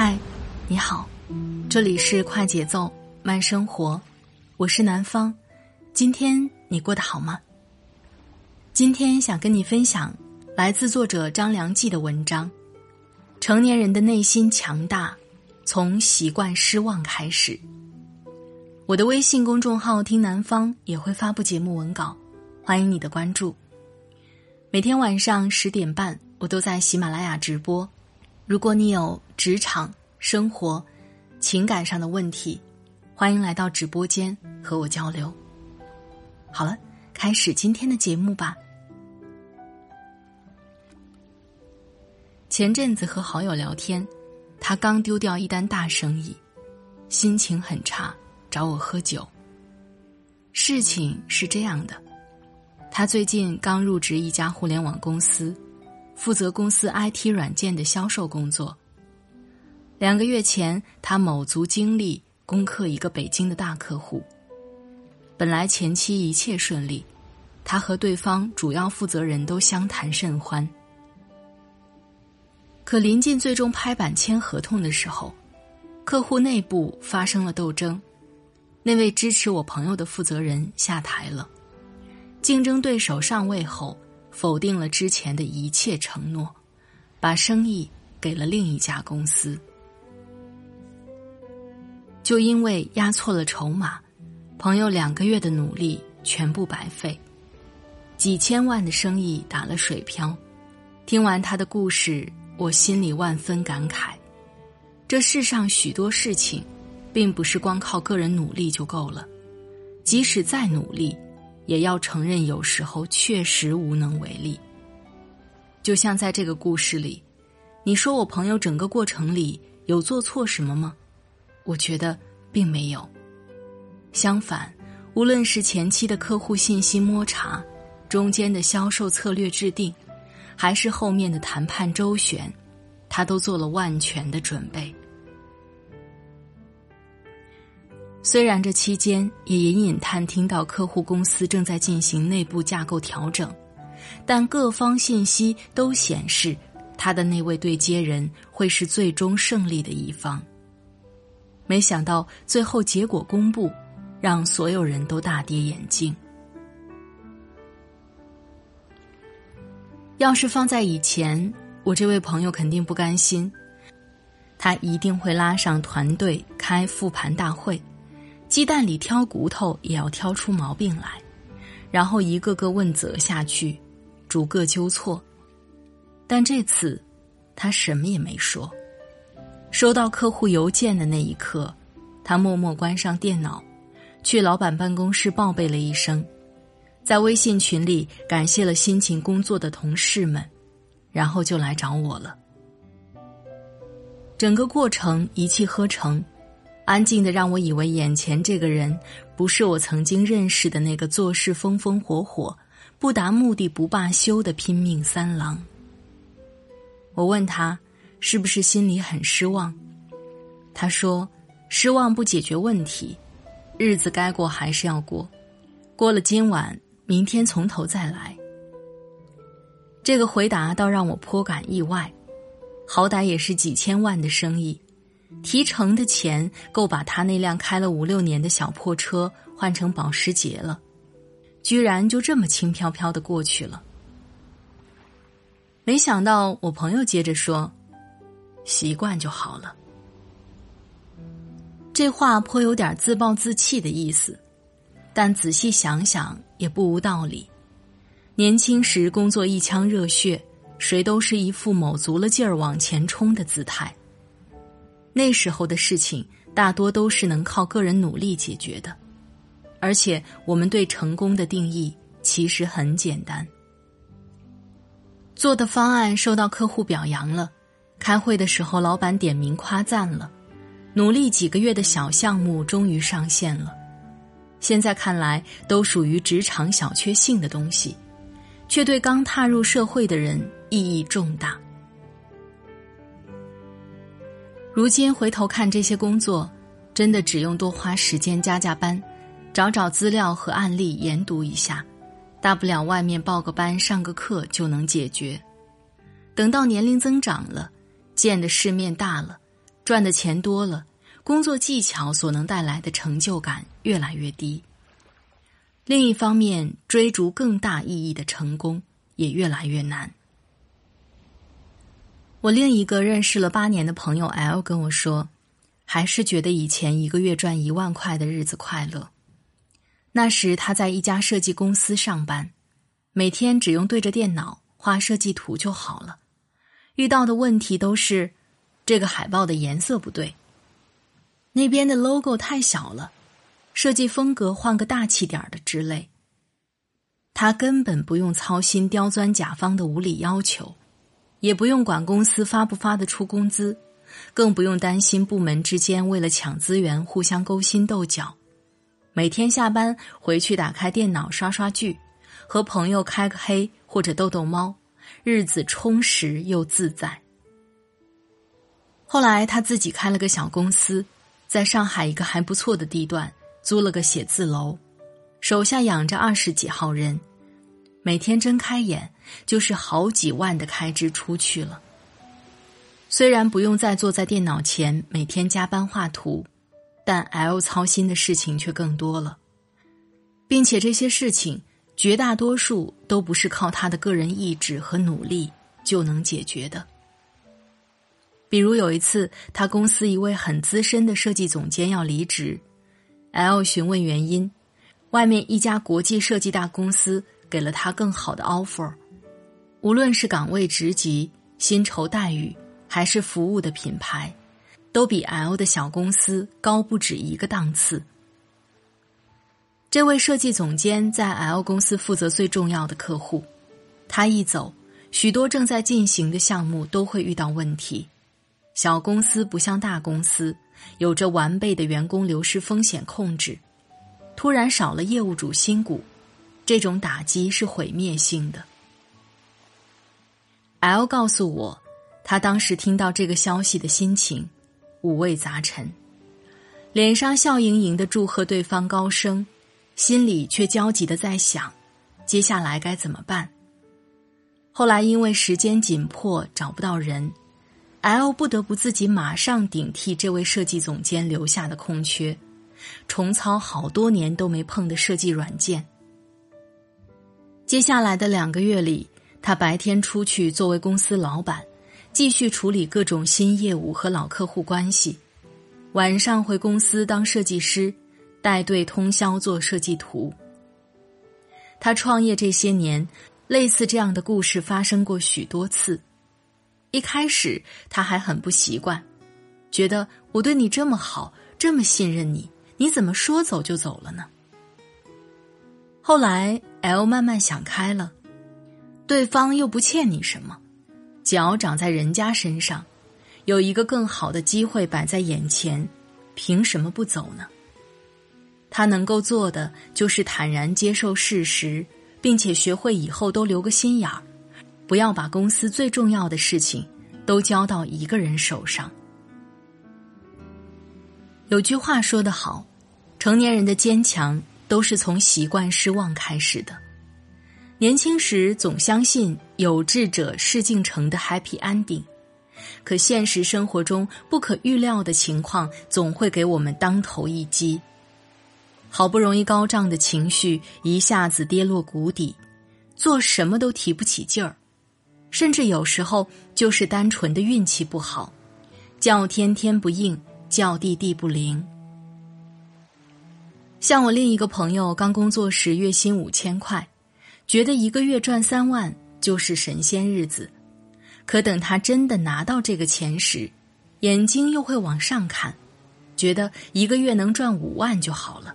嗨，你好，这里是快节奏慢生活，我是南方。今天你过得好吗？今天想跟你分享来自作者张良记的文章：成年人的内心强大。从习惯失望开始。我的微信公众号“听南方”也会发布节目文稿，欢迎你的关注。每天晚上十点半，我都在喜马拉雅直播。如果你有职场、生活、情感上的问题，欢迎来到直播间和我交流。好了，开始今天的节目吧。前阵子和好友聊天。他刚丢掉一单大生意，心情很差，找我喝酒。事情是这样的，他最近刚入职一家互联网公司，负责公司 IT 软件的销售工作。两个月前，他卯足精力攻克一个北京的大客户。本来前期一切顺利，他和对方主要负责人都相谈甚欢。可临近最终拍板签合同的时候，客户内部发生了斗争，那位支持我朋友的负责人下台了，竞争对手上位后否定了之前的一切承诺，把生意给了另一家公司。就因为押错了筹码，朋友两个月的努力全部白费，几千万的生意打了水漂。听完他的故事。我心里万分感慨，这世上许多事情，并不是光靠个人努力就够了，即使再努力，也要承认有时候确实无能为力。就像在这个故事里，你说我朋友整个过程里有做错什么吗？我觉得并没有。相反，无论是前期的客户信息摸查，中间的销售策略制定。还是后面的谈判周旋，他都做了万全的准备。虽然这期间也隐隐探听到客户公司正在进行内部架构调整，但各方信息都显示他的那位对接人会是最终胜利的一方。没想到最后结果公布，让所有人都大跌眼镜。要是放在以前，我这位朋友肯定不甘心，他一定会拉上团队开复盘大会，鸡蛋里挑骨头也要挑出毛病来，然后一个个问责下去，逐个纠错。但这次，他什么也没说。收到客户邮件的那一刻，他默默关上电脑，去老板办公室报备了一声。在微信群里感谢了辛勤工作的同事们，然后就来找我了。整个过程一气呵成，安静的让我以为眼前这个人不是我曾经认识的那个做事风风火火、不达目的不罢休的拼命三郎。我问他是不是心里很失望，他说：“失望不解决问题，日子该过还是要过，过了今晚。”明天从头再来。这个回答倒让我颇感意外，好歹也是几千万的生意，提成的钱够把他那辆开了五六年的小破车换成保时捷了，居然就这么轻飘飘的过去了。没想到我朋友接着说：“习惯就好了。”这话颇有点自暴自弃的意思。但仔细想想也不无道理。年轻时工作一腔热血，谁都是一副卯足了劲儿往前冲的姿态。那时候的事情大多都是能靠个人努力解决的，而且我们对成功的定义其实很简单：做的方案受到客户表扬了，开会的时候老板点名夸赞了，努力几个月的小项目终于上线了。现在看来，都属于职场小确幸的东西，却对刚踏入社会的人意义重大。如今回头看这些工作，真的只用多花时间加加班，找找资料和案例研读一下，大不了外面报个班上个课就能解决。等到年龄增长了，见的世面大了，赚的钱多了。工作技巧所能带来的成就感越来越低。另一方面，追逐更大意义的成功也越来越难。我另一个认识了八年的朋友 L 跟我说，还是觉得以前一个月赚一万块的日子快乐。那时他在一家设计公司上班，每天只用对着电脑画设计图就好了。遇到的问题都是这个海报的颜色不对。那边的 logo 太小了，设计风格换个大气点儿的之类。他根本不用操心刁钻甲方的无理要求，也不用管公司发不发得出工资，更不用担心部门之间为了抢资源互相勾心斗角。每天下班回去打开电脑刷刷剧，和朋友开个黑或者逗逗猫，日子充实又自在。后来他自己开了个小公司。在上海一个还不错的地段租了个写字楼，手下养着二十几号人，每天睁开眼就是好几万的开支出去了。虽然不用再坐在电脑前每天加班画图，但 L 操心的事情却更多了，并且这些事情绝大多数都不是靠他的个人意志和努力就能解决的。比如有一次，他公司一位很资深的设计总监要离职，L 询问原因，外面一家国际设计大公司给了他更好的 offer，无论是岗位职级、薪酬待遇，还是服务的品牌，都比 L 的小公司高不止一个档次。这位设计总监在 L 公司负责最重要的客户，他一走，许多正在进行的项目都会遇到问题。小公司不像大公司，有着完备的员工流失风险控制。突然少了业务主心骨，这种打击是毁灭性的。L 告诉我，他当时听到这个消息的心情五味杂陈，脸上笑盈盈的祝贺对方高升，心里却焦急的在想，接下来该怎么办。后来因为时间紧迫，找不到人。L 不得不自己马上顶替这位设计总监留下的空缺，重操好多年都没碰的设计软件。接下来的两个月里，他白天出去作为公司老板，继续处理各种新业务和老客户关系；晚上回公司当设计师，带队通宵做设计图。他创业这些年，类似这样的故事发生过许多次。一开始他还很不习惯，觉得我对你这么好，这么信任你，你怎么说走就走了呢？后来 L 慢慢想开了，对方又不欠你什么，脚长在人家身上，有一个更好的机会摆在眼前，凭什么不走呢？他能够做的就是坦然接受事实，并且学会以后都留个心眼儿。不要把公司最重要的事情都交到一个人手上。有句话说得好，成年人的坚强都是从习惯失望开始的。年轻时总相信有志者事竟成的 happy ending，可现实生活中不可预料的情况总会给我们当头一击。好不容易高涨的情绪一下子跌落谷底，做什么都提不起劲儿。甚至有时候就是单纯的运气不好，叫天天不应，叫地地不灵。像我另一个朋友刚工作时月薪五千块，觉得一个月赚三万就是神仙日子，可等他真的拿到这个钱时，眼睛又会往上看，觉得一个月能赚五万就好了。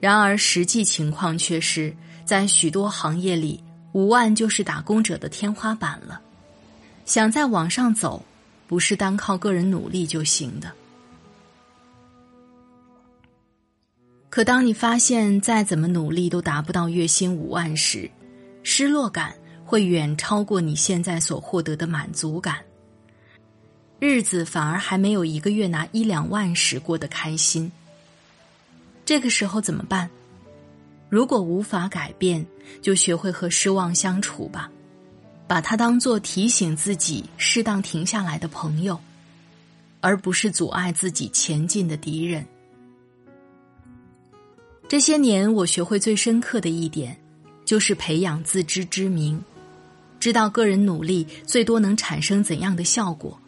然而实际情况却是在许多行业里。五万就是打工者的天花板了。想再往上走，不是单靠个人努力就行的。可当你发现再怎么努力都达不到月薪五万时，失落感会远超过你现在所获得的满足感。日子反而还没有一个月拿一两万时过得开心。这个时候怎么办？如果无法改变，就学会和失望相处吧，把它当做提醒自己适当停下来的朋友，而不是阻碍自己前进的敌人。这些年，我学会最深刻的一点，就是培养自知之明，知道个人努力最多能产生怎样的效果，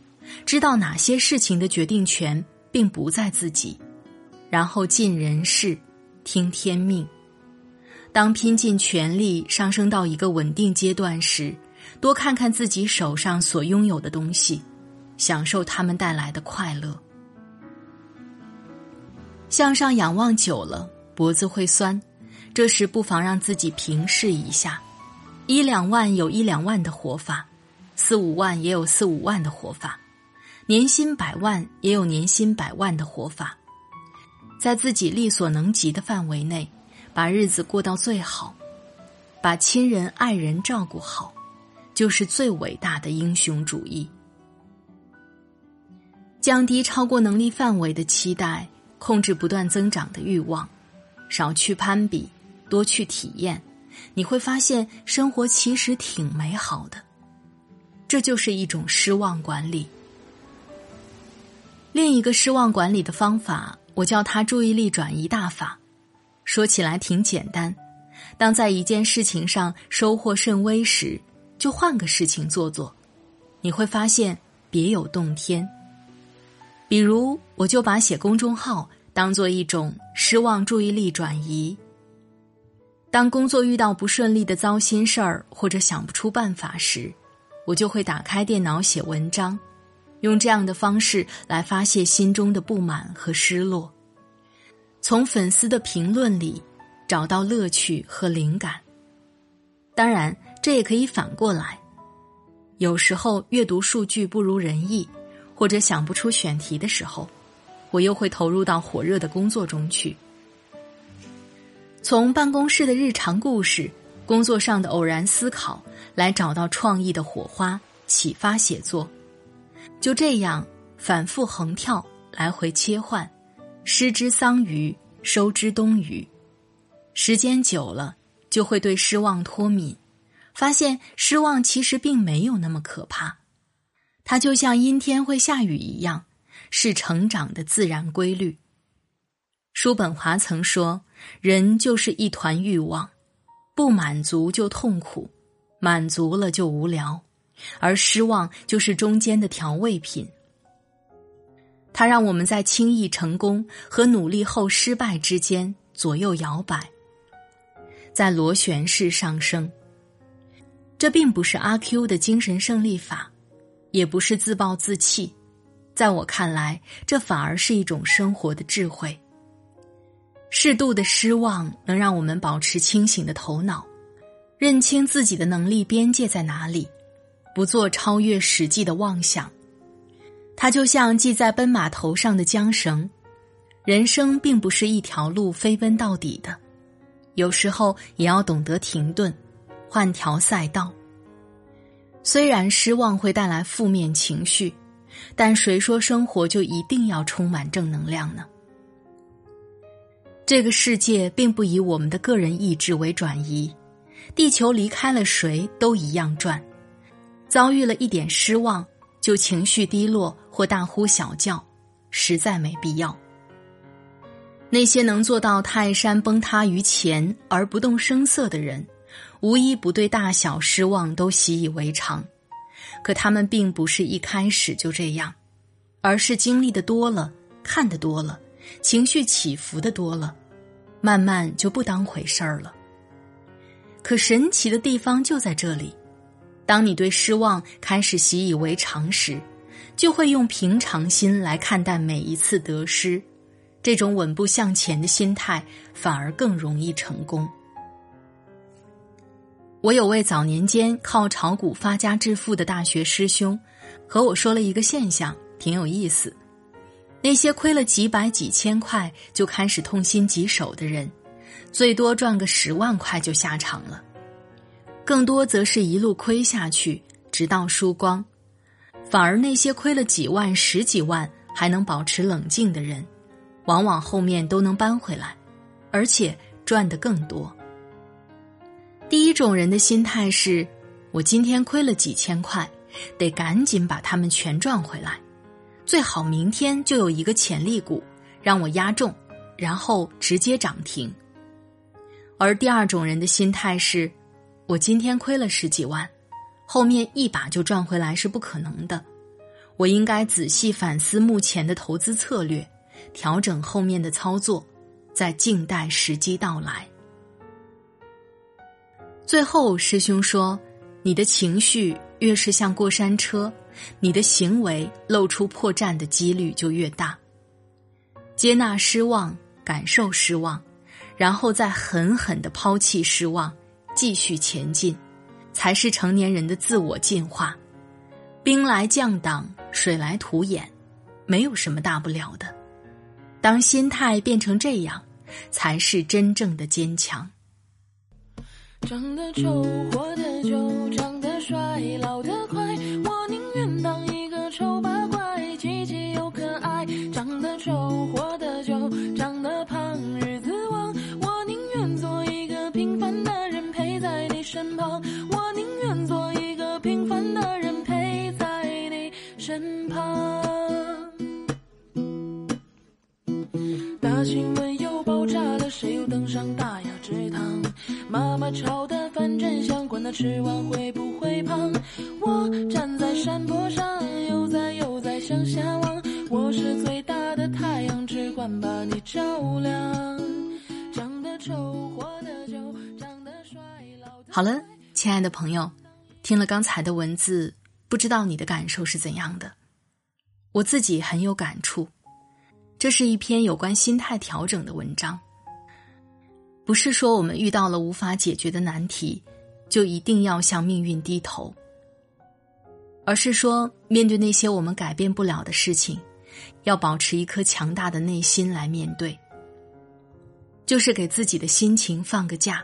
知道哪些事情的决定权并不在自己，然后尽人事，听天命。当拼尽全力上升到一个稳定阶段时，多看看自己手上所拥有的东西，享受他们带来的快乐。向上仰望久了。脖子会酸，这时不妨让自己平视一下：一两万有一两万的活法，四五万也有四五万的活法，年薪百万也有年薪百万的活法。在自己力所能及的范围内，把日子过到最好，把亲人爱人照顾好，就是最伟大的英雄主义。降低超过能力范围的期待，控制不断增长的欲望。少去攀比，多去体验，你会发现生活其实挺美好的。这就是一种失望管理。另一个失望管理的方法，我叫它注意力转移大法。说起来挺简单，当在一件事情上收获甚微时，就换个事情做做，你会发现别有洞天。比如，我就把写公众号。当做一种失望注意力转移。当工作遇到不顺利的糟心事儿或者想不出办法时，我就会打开电脑写文章，用这样的方式来发泄心中的不满和失落，从粉丝的评论里找到乐趣和灵感。当然，这也可以反过来，有时候阅读数据不如人意，或者想不出选题的时候。我又会投入到火热的工作中去，从办公室的日常故事、工作上的偶然思考，来找到创意的火花，启发写作。就这样反复横跳，来回切换，失之桑榆，收之东隅。时间久了，就会对失望脱敏，发现失望其实并没有那么可怕，它就像阴天会下雨一样。是成长的自然规律。叔本华曾说：“人就是一团欲望，不满足就痛苦，满足了就无聊，而失望就是中间的调味品。它让我们在轻易成功和努力后失败之间左右摇摆，在螺旋式上升。这并不是阿 Q 的精神胜利法，也不是自暴自弃。”在我看来，这反而是一种生活的智慧。适度的失望能让我们保持清醒的头脑，认清自己的能力边界在哪里，不做超越实际的妄想。它就像系在奔马头上的缰绳。人生并不是一条路飞奔到底的，有时候也要懂得停顿，换条赛道。虽然失望会带来负面情绪。但谁说生活就一定要充满正能量呢？这个世界并不以我们的个人意志为转移，地球离开了谁都一样转。遭遇了一点失望就情绪低落或大呼小叫，实在没必要。那些能做到泰山崩塌于前而不动声色的人，无一不对大小失望都习以为常。可他们并不是一开始就这样，而是经历的多了，看得多了，情绪起伏的多了，慢慢就不当回事儿了。可神奇的地方就在这里，当你对失望开始习以为常时，就会用平常心来看待每一次得失，这种稳步向前的心态反而更容易成功。我有位早年间靠炒股发家致富的大学师兄，和我说了一个现象，挺有意思。那些亏了几百几千块就开始痛心疾首的人，最多赚个十万块就下场了；更多则是一路亏下去，直到输光。反而那些亏了几万、十几万还能保持冷静的人，往往后面都能扳回来，而且赚得更多。第一种人的心态是：我今天亏了几千块，得赶紧把它们全赚回来，最好明天就有一个潜力股让我压中，然后直接涨停。而第二种人的心态是：我今天亏了十几万，后面一把就赚回来是不可能的，我应该仔细反思目前的投资策略，调整后面的操作，再静待时机到来。最后，师兄说：“你的情绪越是像过山车，你的行为露出破绽的几率就越大。接纳失望，感受失望，然后再狠狠的抛弃失望，继续前进，才是成年人的自我进化。兵来将挡，水来土掩，没有什么大不了的。当心态变成这样，才是真正的坚强。”长得丑，活得久；长得帅，老得快。我宁愿当一个丑八怪，积极又可爱。长得丑，活得久；长得胖，日子旺。我宁愿做一个平凡的人，陪在你身旁。我宁愿做吃完会不会胖。我站在山坡上，悠哉悠哉向下望。我是最大的太阳，只管把你照亮。长得丑，活得久，长得帅，老好了，亲爱的朋友，听了刚才的文字，不知道你的感受是怎样的？我自己很有感触，这是一篇有关心态调整的文章。不是说我们遇到了无法解决的难题，就一定要向命运低头，而是说面对那些我们改变不了的事情，要保持一颗强大的内心来面对，就是给自己的心情放个假。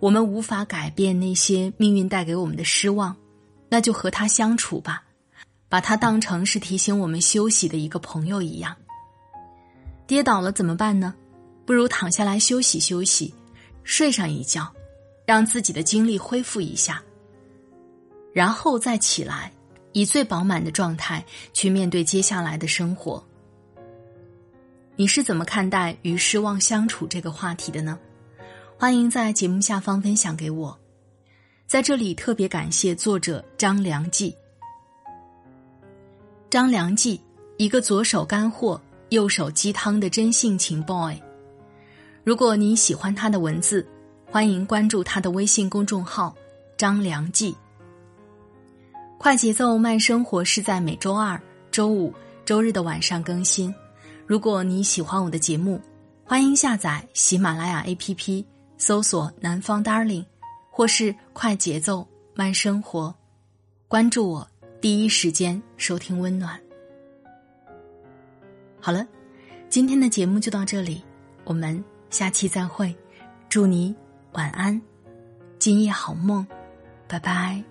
我们无法改变那些命运带给我们的失望，那就和他相处吧，把他当成是提醒我们休息的一个朋友一样。跌倒了怎么办呢？不如躺下来休息休息，睡上一觉，让自己的精力恢复一下，然后再起来，以最饱满的状态去面对接下来的生活。你是怎么看待与失望相处这个话题的呢？欢迎在节目下方分享给我。在这里特别感谢作者张良记。张良记，一个左手干货、右手鸡汤的真性情 boy。如果你喜欢他的文字，欢迎关注他的微信公众号“张良记”。快节奏慢生活是在每周二、周五、周日的晚上更新。如果你喜欢我的节目，欢迎下载喜马拉雅 APP，搜索“南方 Darling” 或是“快节奏慢生活”，关注我，第一时间收听温暖。好了，今天的节目就到这里，我们。下期再会，祝你晚安，今夜好梦，拜拜。